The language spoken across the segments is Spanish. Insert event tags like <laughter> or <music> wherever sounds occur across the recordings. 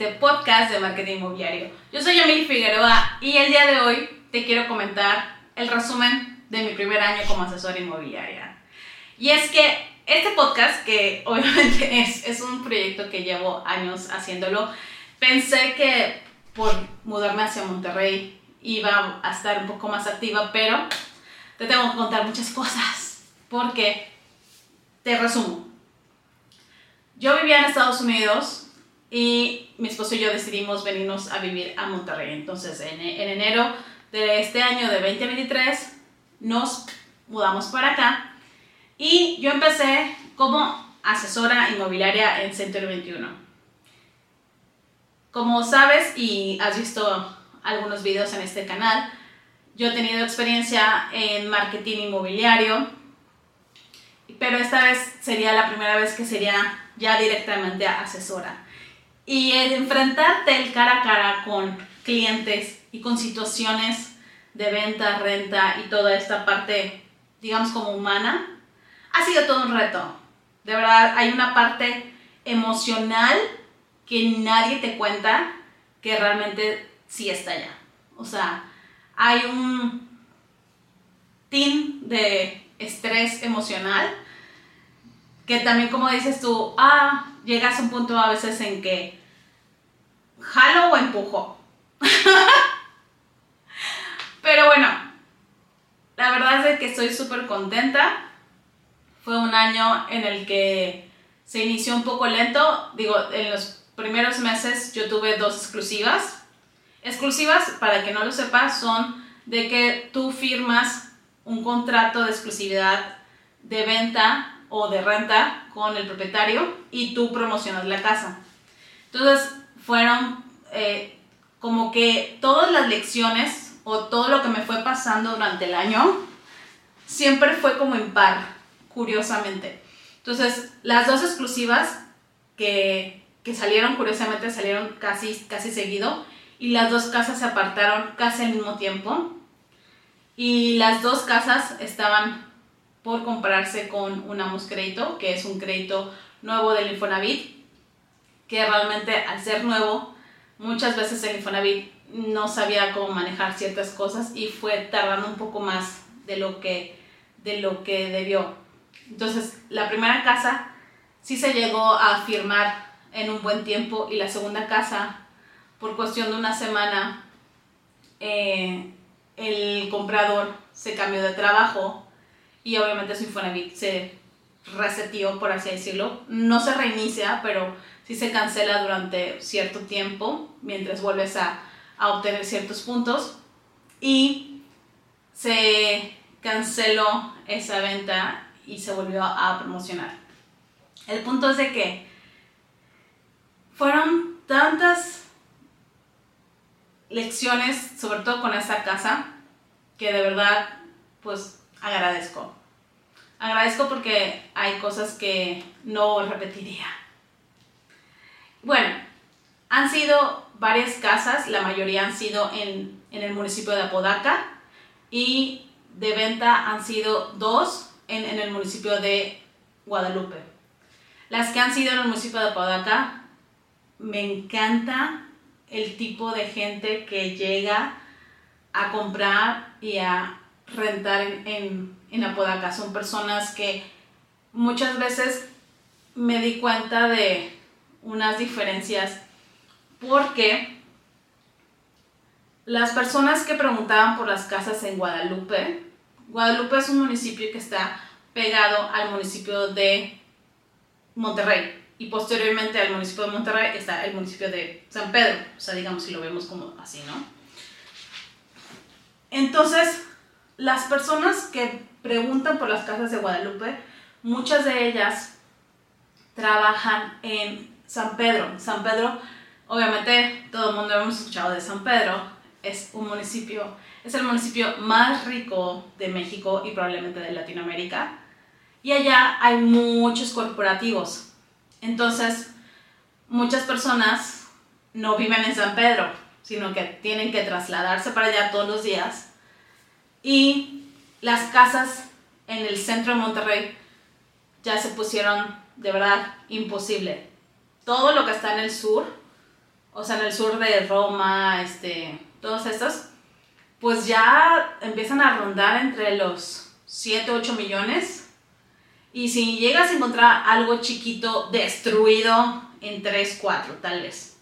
este podcast de marketing inmobiliario. Yo soy Yamil Figueroa y el día de hoy te quiero comentar el resumen de mi primer año como asesora inmobiliaria. Y es que este podcast, que <laughs> obviamente es, es un proyecto que llevo años haciéndolo, pensé que por mudarme hacia Monterrey iba a estar un poco más activa, pero te tengo que contar muchas cosas, porque te resumo. Yo vivía en Estados Unidos y mi esposo y yo decidimos venirnos a vivir a Monterrey. Entonces, en, en enero de este año de 2023, nos mudamos para acá y yo empecé como asesora inmobiliaria en Center 21. Como sabes y has visto algunos videos en este canal, yo he tenido experiencia en marketing inmobiliario, pero esta vez sería la primera vez que sería ya directamente asesora. Y el enfrentarte el cara a cara con clientes y con situaciones de venta, renta y toda esta parte, digamos como humana, ha sido todo un reto. De verdad, hay una parte emocional que nadie te cuenta que realmente sí está allá. O sea, hay un team de estrés emocional que también como dices tú, ah, llegas a un punto a veces en que jalo o empujo. Pero bueno, la verdad es que estoy súper contenta. Fue un año en el que se inició un poco lento. Digo, en los primeros meses yo tuve dos exclusivas. Exclusivas, para que no lo sepas, son de que tú firmas un contrato de exclusividad de venta o de renta con el propietario y tú promocionas la casa. Entonces, fueron eh, como que todas las lecciones o todo lo que me fue pasando durante el año siempre fue como en par, curiosamente. Entonces, las dos exclusivas que, que salieron, curiosamente salieron casi, casi seguido, y las dos casas se apartaron casi al mismo tiempo. Y las dos casas estaban por comprarse con un Amos Crédito, que es un crédito nuevo del Infonavit, que realmente al ser nuevo, muchas veces el Infonavit no sabía cómo manejar ciertas cosas y fue tardando un poco más de lo que, de lo que debió. Entonces, la primera casa sí se llegó a firmar en un buen tiempo y la segunda casa, por cuestión de una semana, eh, el comprador se cambió de trabajo y obviamente su Infonavit se resetió, por así decirlo. No se reinicia, pero sí se cancela durante cierto tiempo mientras vuelves a, a obtener ciertos puntos y se canceló esa venta y se volvió a promocionar. El punto es de que fueron tantas lecciones, sobre todo con esta casa, que de verdad, pues agradezco. Agradezco porque hay cosas que no repetiría. Bueno, han sido varias casas, la mayoría han sido en, en el municipio de Apodaca y de venta han sido dos en, en, el municipio de Guadalupe. Las que han sido en el municipio de Apodaca, me encanta el tipo de gente que llega a comprar y a rentar en, en, Apodaca. Son personas que muchas veces me di cuenta de unas diferencias porque las personas que preguntaban por las casas en Guadalupe, Guadalupe es un municipio que está pegado al municipio de Monterrey y posteriormente al municipio de Monterrey está el municipio de San Pedro, o sea, digamos si lo vemos como así, ¿no? Entonces, las personas que preguntan por las casas de Guadalupe, muchas de ellas trabajan en San Pedro. San Pedro, obviamente todo el mundo hemos escuchado de San Pedro, es un municipio, es el municipio más rico de México y probablemente de Latinoamérica. Y allá hay muchos corporativos. Entonces, muchas personas no viven en San Pedro, sino que tienen que trasladarse para allá todos los días y las casas en el centro de Monterrey ya se pusieron de verdad imposible. Todo lo que está en el sur o sea, en el sur de Roma, este, todos estos, pues ya empiezan a rondar entre los 7, 8 millones. Y si llegas a encontrar algo chiquito destruido en 3, 4 tal vez.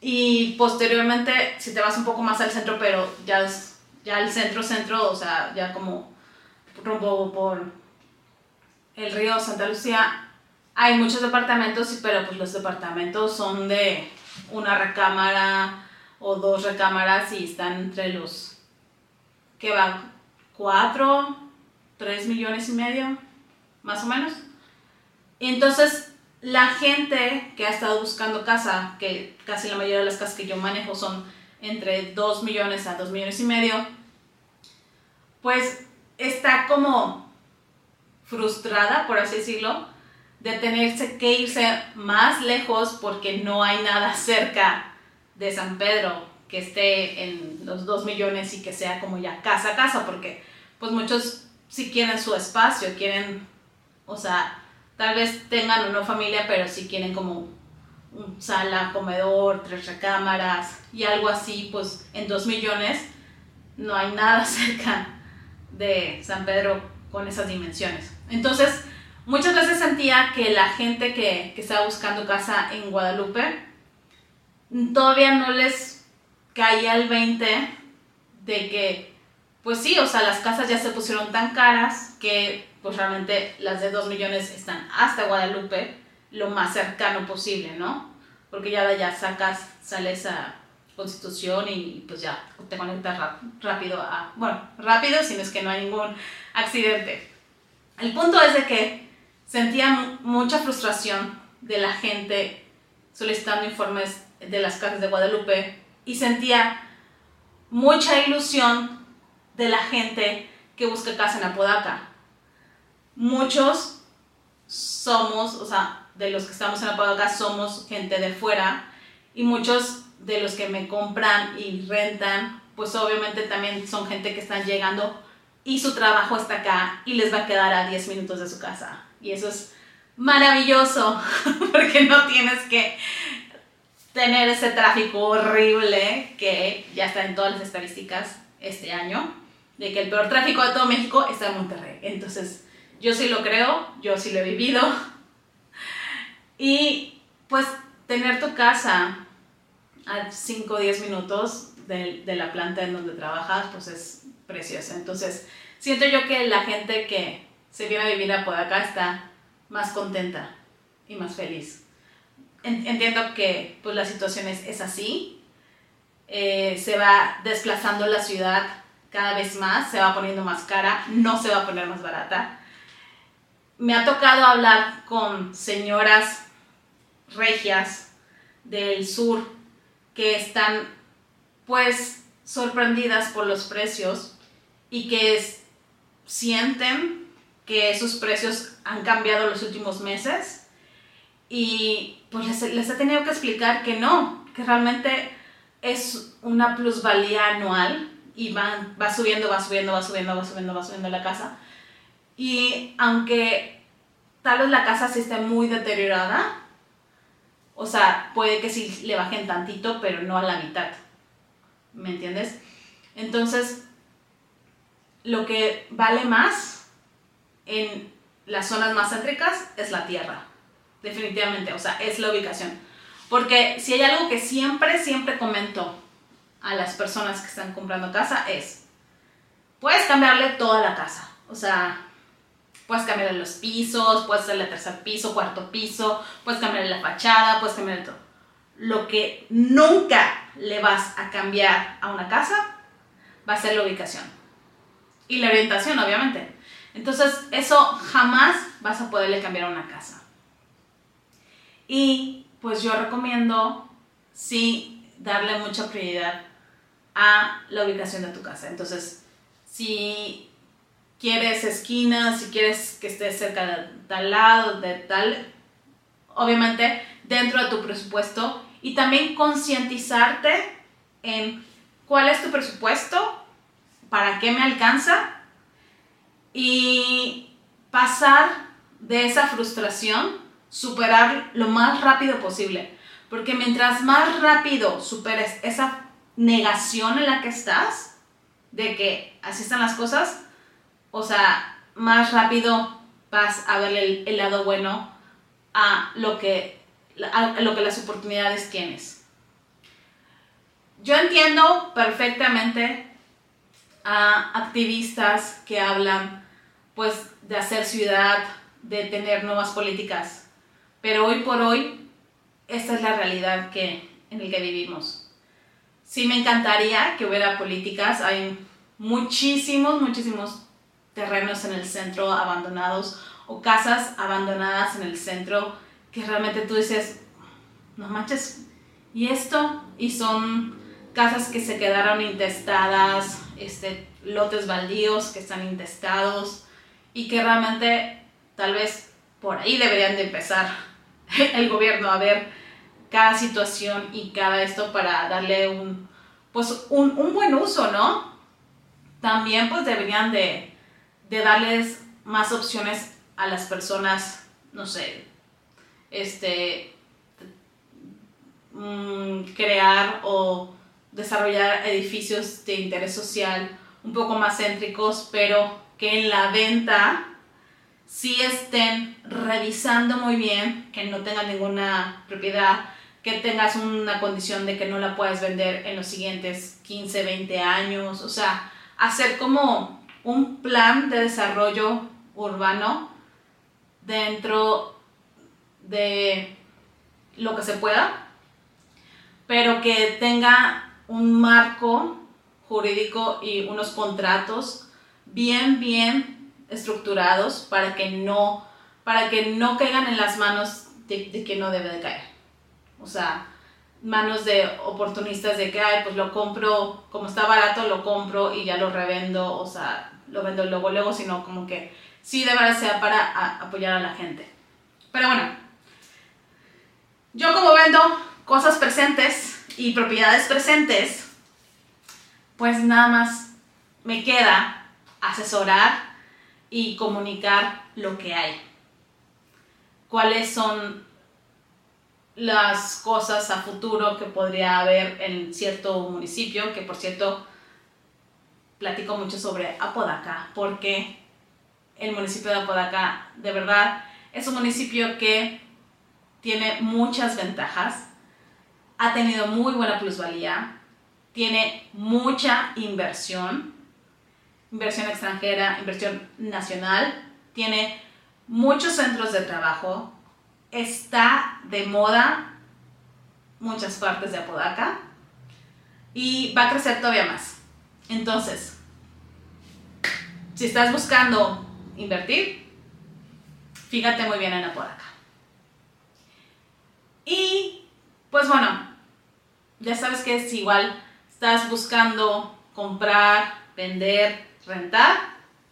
Y posteriormente, si te vas un poco más al centro, pero ya, es, ya el centro, centro, o sea, ya como rumbo por el río Santa Lucía, hay muchos departamentos, pero pues los departamentos son de una recámara o dos recámaras y están entre los, ¿qué va? ¿Cuatro? ¿Tres millones y medio? Más o menos. Entonces la gente que ha estado buscando casa, que casi la mayoría de las casas que yo manejo son entre 2 millones a 2 millones y medio, pues está como frustrada, por así decirlo, de tenerse que irse más lejos porque no hay nada cerca de San Pedro que esté en los 2 millones y que sea como ya casa a casa, porque pues muchos sí quieren su espacio, quieren, o sea, tal vez tengan una familia, pero sí quieren como sala, comedor, tres recámaras y algo así, pues en 2 millones no hay nada <laughs> cerca de San Pedro con esas dimensiones. Entonces, muchas veces sentía que la gente que, que estaba buscando casa en Guadalupe todavía no les caía el 20 de que, pues sí, o sea, las casas ya se pusieron tan caras que pues realmente las de 2 millones están hasta Guadalupe, lo más cercano posible, ¿no? Porque ya de sacas, sales a Constitución y pues ya te conectas rápido a, bueno, rápido si no es que no hay ningún accidente. El punto es de que sentía mucha frustración de la gente solicitando informes de las casas de Guadalupe y sentía mucha ilusión de la gente que busca casa en Apodaca. Muchos somos, o sea, de los que estamos en Apodaca somos gente de fuera y muchos de los que me compran y rentan, pues obviamente también son gente que están llegando y su trabajo está acá y les va a quedar a 10 minutos de su casa. Y eso es maravilloso <laughs> porque no tienes que tener ese tráfico horrible que ya está en todas las estadísticas este año, de que el peor tráfico de todo México está en Monterrey. Entonces, yo sí lo creo, yo sí lo he vivido. Y pues tener tu casa a 5 o 10 minutos de, la planta en donde trabajas, pues es preciosa. Entonces, siento yo que la gente que se viene a vivir a Podaca está más contenta y más feliz. Entiendo que pues la situación es, es así, eh, se va desplazando la ciudad cada vez más, se va poniendo más cara, no se va a poner más barata. Me ha tocado hablar con señoras regias del sur que están pues sorprendidas por los precios y que sienten que esos precios han cambiado los últimos meses y pues les, he tenido que explicar que no, que realmente es una plusvalía anual y va, va subiendo, va subiendo, va subiendo, va subiendo, va subiendo la casa. Y aunque tal vez la casa sí esté muy deteriorada, o sea, puede que sí le bajen tantito, pero no a la mitad. ¿Me entiendes? Entonces, lo que vale más en las zonas más céntricas es la tierra. Definitivamente, o sea, es la ubicación. Porque si hay algo que siempre, siempre comento a las personas que están comprando casa es, puedes cambiarle toda la casa. O sea, Puedes cambiar los pisos, puedes hacerle tercer piso, cuarto piso, puedes cambiar la fachada, puedes cambiar todo. Lo que nunca le vas a cambiar a una casa va a ser la ubicación. Y la orientación, obviamente. Entonces, eso jamás vas a poderle cambiar a una casa. Y pues yo recomiendo, sí, darle mucha prioridad a la ubicación de tu casa. Entonces, si quieres esquinas, si quieres que esté cerca de tal lado, de tal, obviamente dentro de tu presupuesto y también concientizarte en cuál es tu presupuesto, para qué me alcanza y pasar de esa frustración, superar lo más rápido posible. Porque mientras más rápido superes esa negación en la que estás, de que así están las cosas, o sea, más rápido vas a ver el, lado bueno a lo, que, a lo que las oportunidades tienes. Yo entiendo perfectamente a activistas que hablan pues de hacer ciudad, de tener nuevas políticas, pero hoy por hoy esta es la realidad que, en la que vivimos. Sí me encantaría que hubiera políticas, hay muchísimos, muchísimos terrenos en el centro abandonados o casas abandonadas en el centro que realmente tú dices, no manches, ¿y esto? Y son casas que se quedaron intestadas, este, lotes baldíos que están intestados y que realmente tal vez por ahí deberían de empezar <laughs> el gobierno a ver cada situación y cada esto para darle un, pues un, un buen uso, ¿no? También pues deberían de, de darles más opciones a las personas, no sé, este, mm, crear o desarrollar edificios de interés social un poco más céntricos, pero que en la venta sí estén revisando muy bien, que no tengan ninguna propiedad, que tengas una condición de que no la puedas vender en los siguientes 15, 20 años, o sea, hacer como un plan de desarrollo urbano dentro de lo que se pueda, pero que tenga un marco jurídico y unos contratos bien, bien estructurados para que no, para que no caigan en las manos de, de que no debe de caer. O sea, manos de oportunistas de que, ay, pues lo compro, como está barato, lo compro y ya lo revendo, o sea, lo vendo luego, luego, sino como que sí de verdad sea para apoyar a la gente. Pero bueno, yo como vendo cosas presentes, y propiedades presentes, pues nada más me queda asesorar y comunicar lo que hay. Cuáles son las cosas a futuro que podría haber en cierto municipio, que por cierto platico mucho sobre Apodaca, porque el municipio de Apodaca de verdad es un municipio que tiene muchas ventajas ha tenido muy buena plusvalía, tiene mucha inversión, inversión extranjera, inversión nacional, tiene muchos centros de trabajo, está de moda muchas partes de Apodaca y va a crecer todavía más. Entonces, si estás buscando invertir, fíjate muy bien en Apodaca. Y pues bueno, ya sabes que es igual, estás buscando comprar, vender, rentar,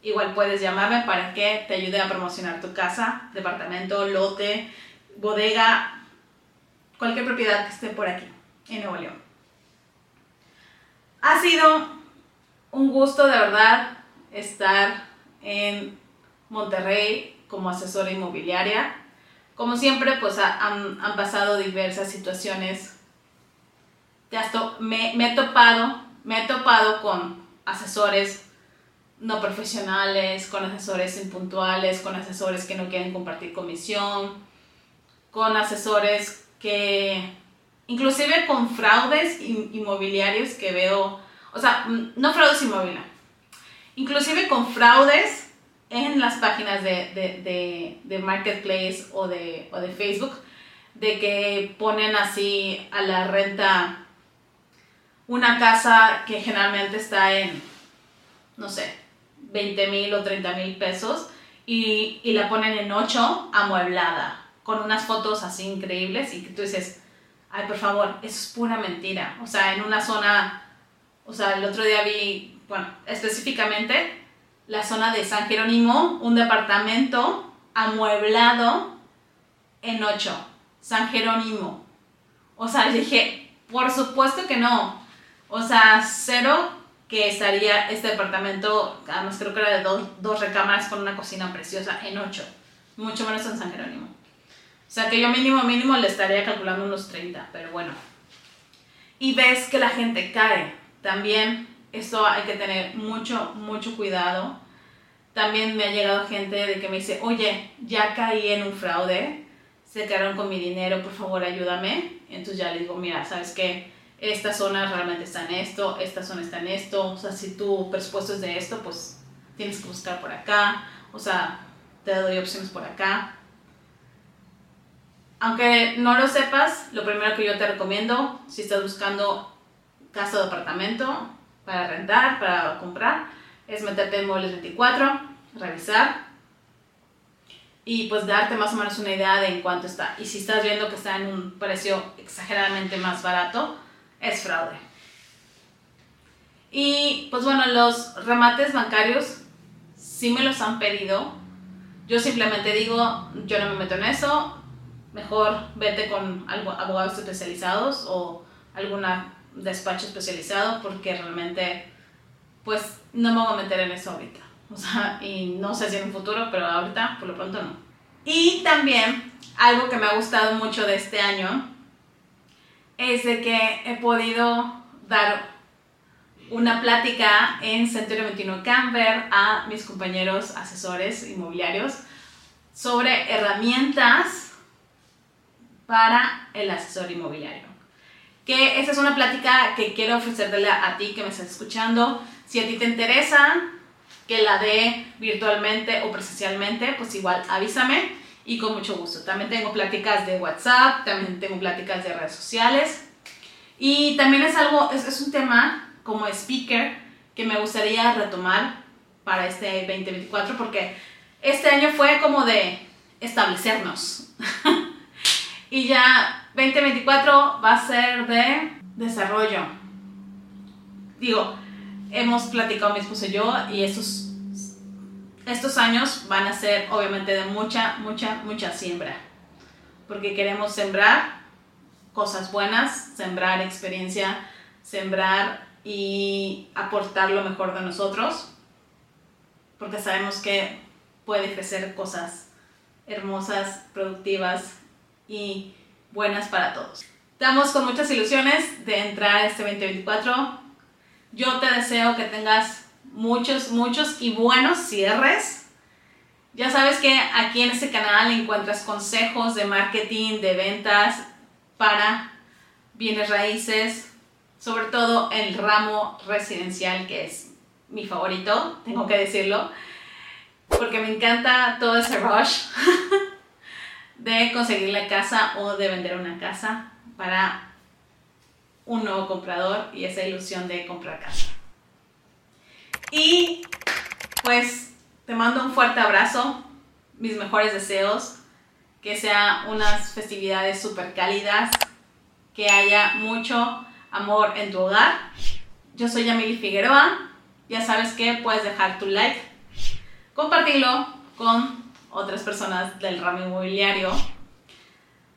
igual puedes llamarme para que te ayude a promocionar tu casa, departamento, lote, bodega, cualquier propiedad que esté por aquí, en Nuevo León. Ha sido un gusto de verdad estar en Monterrey como asesora inmobiliaria. Como siempre, pues han, pasado diversas situaciones. Me, he topado, me he topado con asesores no profesionales, con asesores impuntuales, con asesores que no quieren compartir comisión, con asesores que, inclusive con fraudes inmobiliarios que veo, o sea, no fraudes inmobiliarios, inclusive con fraudes en las páginas de, de, Marketplace o de, o de Facebook, de que ponen así a la renta una casa que generalmente está en, no sé, 20 mil o 30 mil pesos y, y, la ponen en 8 amueblada, con unas fotos así increíbles y que tú dices, ay, por favor, eso es pura mentira. O sea, en una zona, o sea, el otro día vi, bueno, específicamente la zona de San Jerónimo, un departamento amueblado en 8, San Jerónimo. O sea, dije, por supuesto que no. O sea, cero que estaría este departamento, además creo que era de dos, dos recámaras con una cocina preciosa en 8, mucho menos en San Jerónimo. O sea que yo mínimo, mínimo le estaría calculando unos 30, pero bueno. Y ves que la gente cae. También esto hay que tener mucho, mucho cuidado. También me ha llegado gente de que me dice, oye, ya caí en un fraude, se quedaron con mi dinero, por favor ayúdame. Entonces ya le digo, mira, ¿sabes qué? Esta zona realmente está en esto, esta zona está en esto. O sea, si tu presupuesto es de esto, pues tienes que buscar por acá. O sea, te doy opciones por acá. Aunque no lo sepas, lo primero que yo te recomiendo, si estás buscando casa de apartamento para rentar, para comprar, es meterte en Muebles 24, revisar y pues darte más o menos una idea de en cuánto está. Y si estás viendo que está en un precio exageradamente más barato, es fraude. Y pues bueno, los remates bancarios sí me los han pedido. Yo simplemente digo, yo no me meto en eso, mejor vete con abogados especializados o algún despacho especializado porque realmente pues no me voy a meter en eso ahorita. O sea, y no sé si en un futuro, pero ahorita por lo pronto no. Y también algo que me ha gustado mucho de este año es de que he podido dar una plática en Centro 21 Camber a mis compañeros asesores inmobiliarios sobre herramientas para el asesor inmobiliario. Que esa es una plática que quiero ofrecerle a ti que me estás escuchando. Si a ti te interesa que la dé virtualmente o presencialmente, pues igual avísame y con mucho gusto. También tengo pláticas de WhatsApp, también tengo pláticas de redes sociales. Y también es algo, es, es un tema como speaker que me gustaría retomar para este 2024 porque este año fue como de establecernos. <laughs> Y ya 2024 va a ser de desarrollo. Digo, hemos platicado mi esposo y yo y estos, estos años van a ser obviamente de mucha, mucha, mucha siembra. Porque queremos sembrar cosas buenas, sembrar experiencia, sembrar y aportar lo mejor de nosotros. Porque sabemos que puede ofrecer cosas hermosas, productivas y buenas para todos. Estamos con muchas ilusiones de entrar este 2024. Yo te deseo que tengas muchos, muchos y buenos cierres. Ya sabes que aquí en este canal encuentras consejos de marketing, de ventas para bienes raíces, sobre todo el ramo residencial que es mi favorito, tengo que decirlo, porque me encanta todo ese rush. <laughs> de conseguir la casa o de vender una casa para un nuevo comprador y esa ilusión de comprar casa. Y pues te mando un fuerte abrazo, mis mejores deseos, que sean unas festividades súper cálidas, que haya mucho amor en tu hogar. Yo soy Yamili Figueroa, ya sabes que puedes dejar tu like, compartirlo con otras personas del ramo inmobiliario.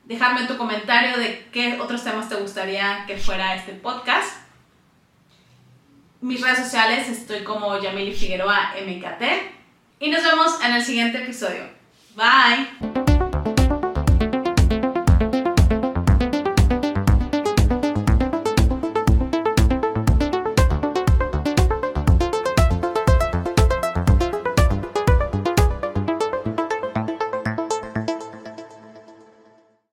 Dejarme tu comentario de qué otros temas te gustaría que fuera este podcast. Mis redes sociales estoy como Yamili Figueroa MKT. Y nos vemos en el siguiente episodio. Bye.